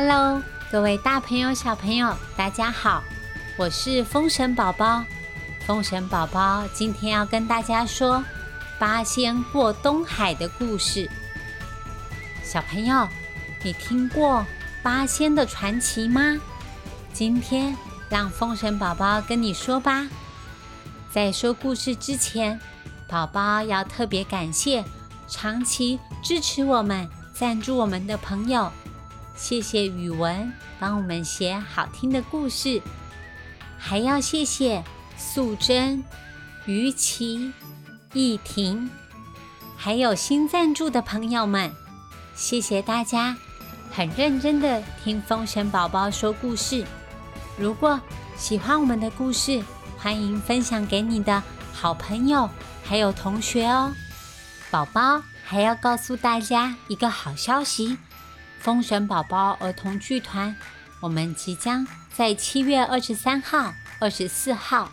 Hello，各位大朋友、小朋友，大家好，我是风神宝宝。风神宝宝今天要跟大家说八仙过东海的故事。小朋友，你听过八仙的传奇吗？今天让风神宝宝跟你说吧。在说故事之前，宝宝要特别感谢长期支持我们、赞助我们的朋友。谢谢语文帮我们写好听的故事，还要谢谢素贞、于琪、易婷，还有新赞助的朋友们。谢谢大家，很认真的听风神宝宝说故事。如果喜欢我们的故事，欢迎分享给你的好朋友还有同学哦。宝宝还要告诉大家一个好消息。风神宝宝儿童剧团，我们即将在七月二十三号、二十四号，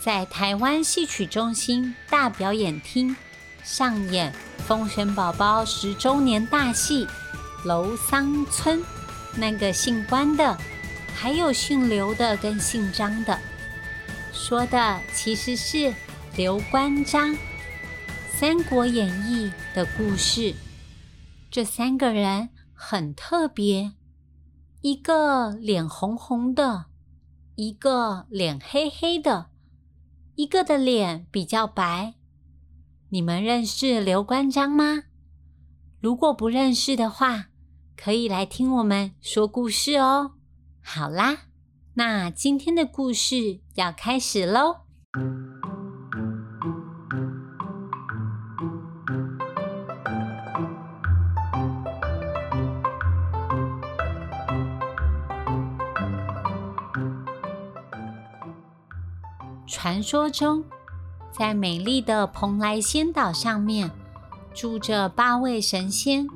在台湾戏曲中心大表演厅上演风神宝宝十周年大戏《楼桑村》。那个姓关的，还有姓刘的跟姓张的，说的其实是刘关张《三国演义》的故事。这三个人。很特别，一个脸红红的，一个脸黑黑的，一个的脸比较白。你们认识刘关张吗？如果不认识的话，可以来听我们说故事哦。好啦，那今天的故事要开始喽。传说中，在美丽的蓬莱仙岛上面住着八位神仙，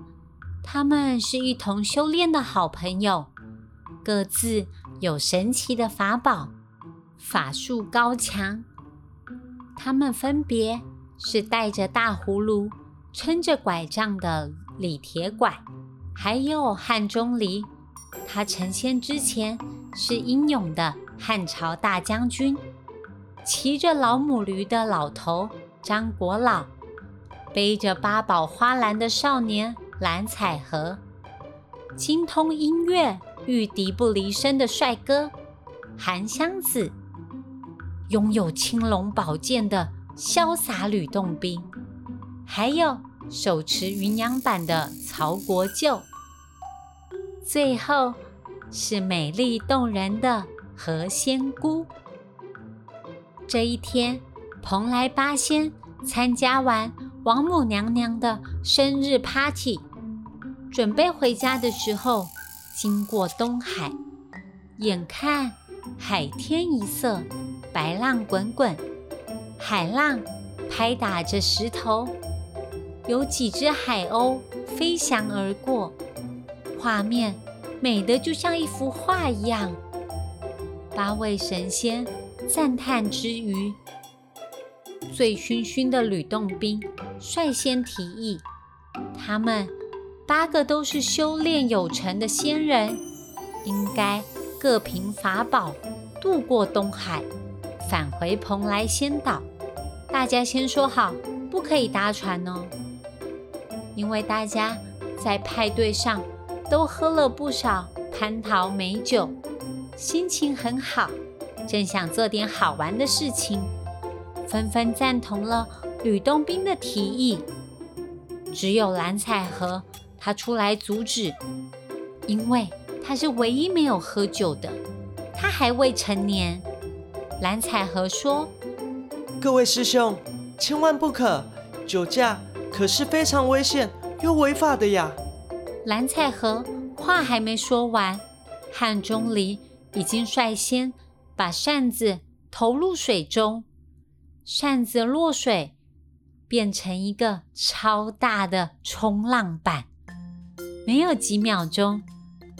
他们是一同修炼的好朋友，各自有神奇的法宝，法术高强。他们分别是带着大葫芦、撑着拐杖的李铁拐，还有汉钟离。他成仙之前是英勇的汉朝大将军。骑着老母驴的老头张国老，背着八宝花篮的少年蓝采和，精通音乐、御笛不离身的帅哥韩湘子，拥有青龙宝剑的潇洒吕洞宾，还有手持云阳板的曹国舅，最后是美丽动人的何仙姑。这一天，蓬莱八仙参加完王母娘娘的生日 party，准备回家的时候，经过东海，眼看海天一色，白浪滚滚，海浪拍打着石头，有几只海鸥飞翔而过，画面美得就像一幅画一样。八位神仙。赞叹之余，醉醺醺的吕洞宾率先提议：他们八个都是修炼有成的仙人，应该各凭法宝渡过东海，返回蓬莱仙岛。大家先说好，不可以搭船哦，因为大家在派对上都喝了不少蟠桃美酒，心情很好。正想做点好玩的事情，纷纷赞同了吕洞宾的提议。只有蓝采和他出来阻止，因为他是唯一没有喝酒的，他还未成年。蓝采和说：“各位师兄，千万不可，酒驾可是非常危险又违法的呀。”蓝采和话还没说完，汉钟离已经率先。把扇子投入水中，扇子落水，变成一个超大的冲浪板。没有几秒钟，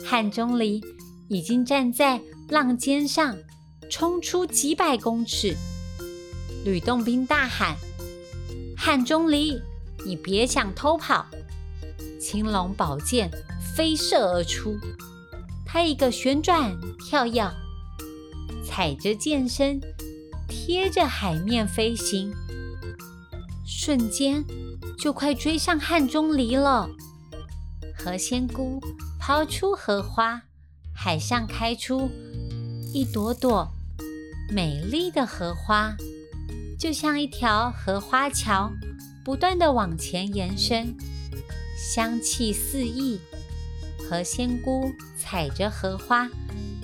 汉钟离已经站在浪尖上，冲出几百公尺。吕洞宾大喊：“汉钟离，你别想偷跑！”青龙宝剑飞射而出，他一个旋转跳跃，踩着剑身，贴着海面飞行，瞬间就快追上汉钟离了。何仙姑抛出荷花，海上开出一朵朵美丽的荷花，就像一条荷花桥，不断的往前延伸，香气四溢。何仙姑踩着荷花，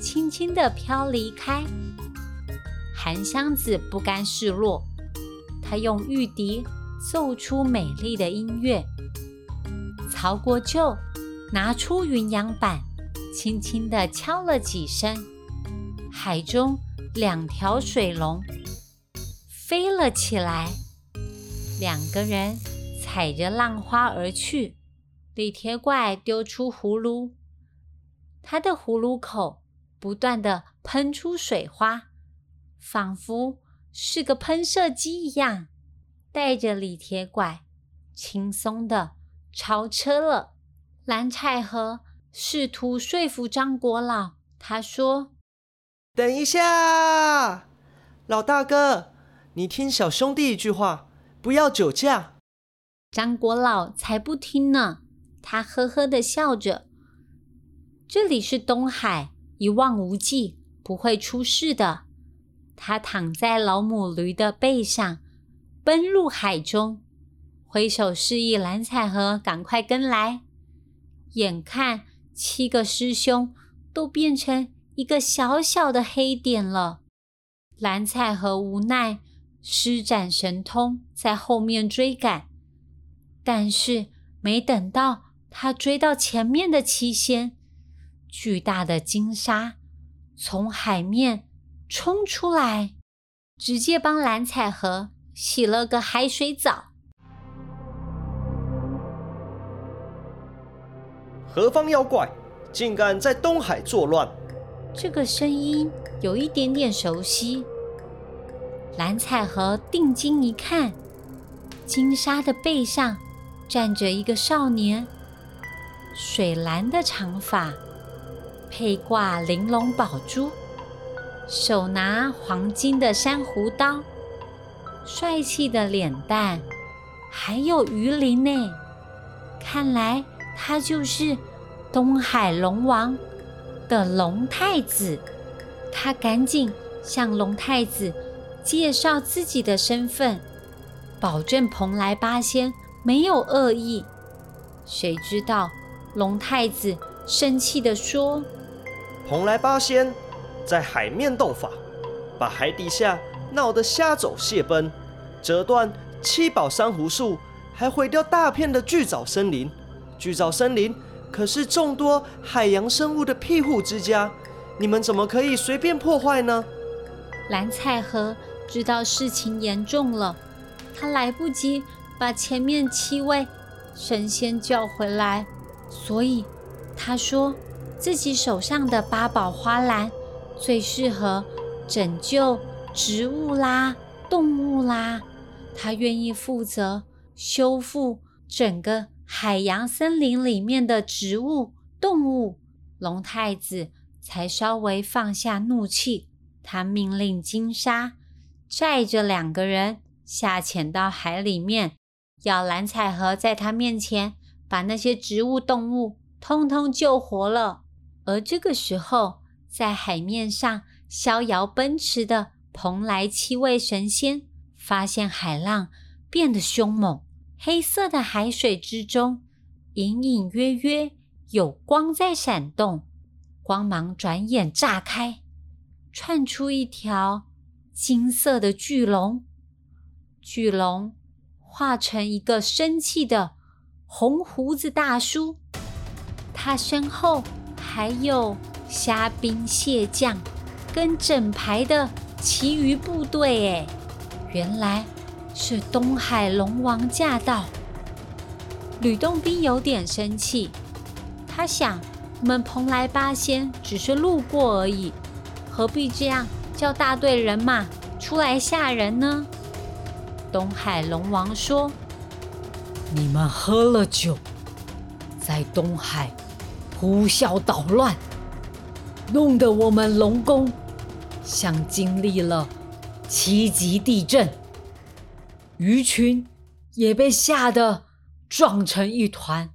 轻轻的飘离开。韩湘子不甘示弱，他用玉笛奏出美丽的音乐。曹国舅。拿出云阳板，轻轻地敲了几声，海中两条水龙飞了起来。两个人踩着浪花而去。李铁怪丢出葫芦，他的葫芦口不断的喷出水花，仿佛是个喷射机一样，带着李铁拐轻松的超车了。蓝采和试图说服张国老，他说：“等一下，老大哥，你听小兄弟一句话，不要酒驾。”张国老才不听呢，他呵呵的笑着：“这里是东海，一望无际，不会出事的。”他躺在老母驴的背上，奔入海中，挥手示意蓝采和赶快跟来。眼看七个师兄都变成一个小小的黑点了，蓝采和无奈施展神通在后面追赶，但是没等到他追到前面的七仙，巨大的金鲨从海面冲出来，直接帮蓝采和洗了个海水澡。何方妖怪，竟敢在东海作乱？这个声音有一点点熟悉。蓝采和定睛一看，金鲨的背上站着一个少年，水蓝的长发，佩挂玲珑宝珠，手拿黄金的珊瑚刀，帅气的脸蛋，还有鱼鳞呢。看来。他就是东海龙王的龙太子，他赶紧向龙太子介绍自己的身份，保证蓬莱八仙没有恶意。谁知道龙太子生气地说：“蓬莱八仙在海面斗法，把海底下闹得虾走蟹奔，折断七宝珊瑚树，还毁掉大片的巨藻森林。”巨藻森林可是众多海洋生物的庇护之家，你们怎么可以随便破坏呢？蓝采和知道事情严重了，他来不及把前面七位神仙叫回来，所以他说自己手上的八宝花篮最适合拯救植物啦、动物啦，他愿意负责修复整个。海洋森林里面的植物、动物，龙太子才稍微放下怒气。他命令金沙载着两个人下潜到海里面，要蓝采和在他面前把那些植物、动物通通救活了。而这个时候，在海面上逍遥奔驰的蓬莱七位神仙，发现海浪变得凶猛。黑色的海水之中，隐隐约约有光在闪动，光芒转眼炸开，窜出一条金色的巨龙。巨龙化成一个生气的红胡子大叔，他身后还有虾兵蟹将跟整排的其余部队。哎，原来。是东海龙王驾到，吕洞宾有点生气。他想，我们蓬莱八仙只是路过而已，何必这样叫大队人马出来吓人呢？东海龙王说：“你们喝了酒，在东海呼啸捣乱，弄得我们龙宫像经历了七级地震，鱼群也被吓得撞成一团。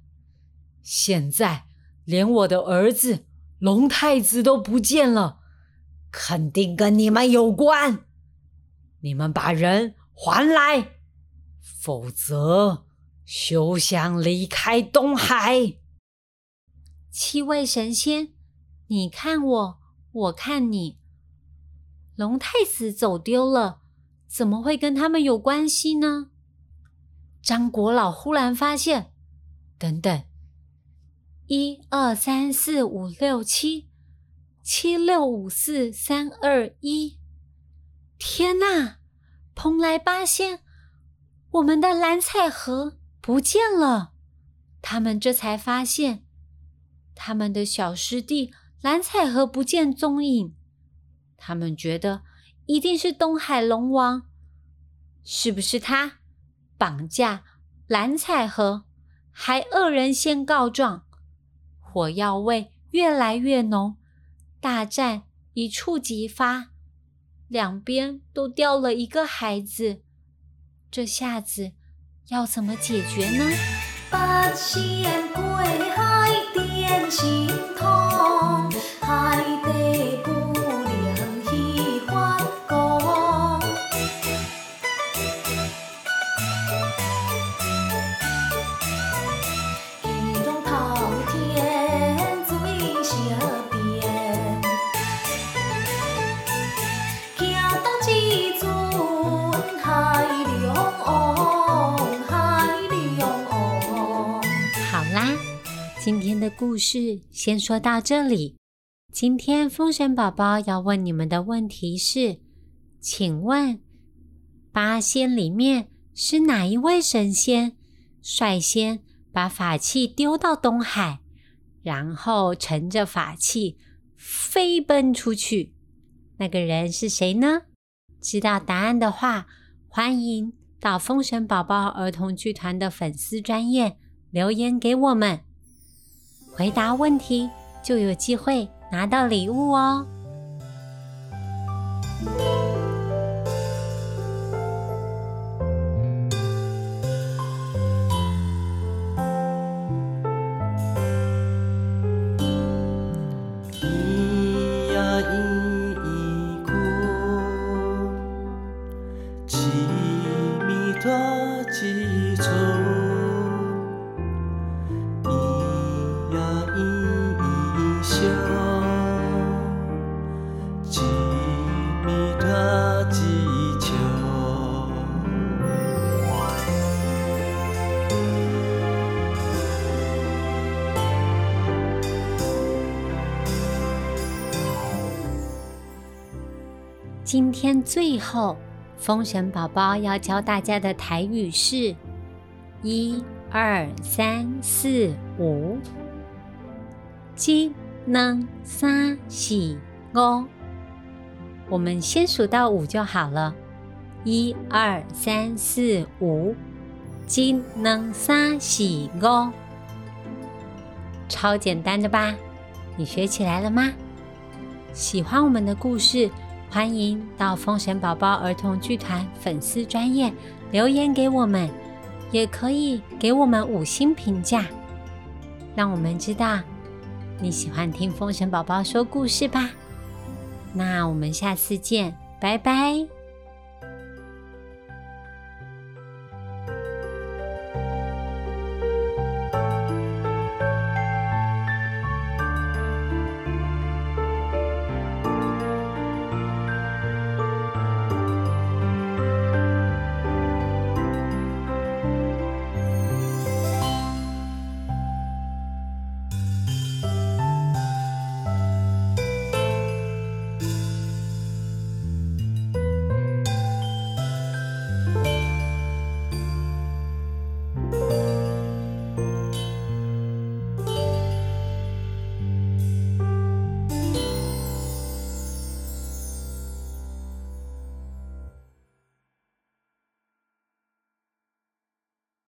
现在连我的儿子龙太子都不见了，肯定跟你们有关。你们把人还来，否则休想离开东海。七位神仙，你看我，我看你。龙太子走丢了，怎么会跟他们有关系呢？张国老忽然发现，等等。一二三四五六七，七六五四三二一。天哪！蓬莱八仙，我们的蓝彩盒不见了。他们这才发现，他们的小师弟蓝采和不见踪影。他们觉得一定是东海龙王，是不是他绑架蓝采和，还恶人先告状？火药味越来越浓，大战一触即发，两边都掉了一个孩子，这下子要怎么解决呢？八仙心痛，海故事先说到这里。今天风神宝宝要问你们的问题是：请问八仙里面是哪一位神仙率先把法器丢到东海，然后乘着法器飞奔出去？那个人是谁呢？知道答案的话，欢迎到风神宝宝儿童剧团的粉丝专页留言给我们。回答问题就有机会拿到礼物哦。今天最后，风神宝宝要教大家的台语是：一、二、三、四、五。一、能、三、四、五。我们先数到五就好了。一、二、三、四、五。一、能、三、四、五。超简单的吧？你学起来了吗？喜欢我们的故事？欢迎到风神宝宝儿童剧团粉丝专业留言给我们，也可以给我们五星评价，让我们知道你喜欢听风神宝宝说故事吧。那我们下次见，拜拜。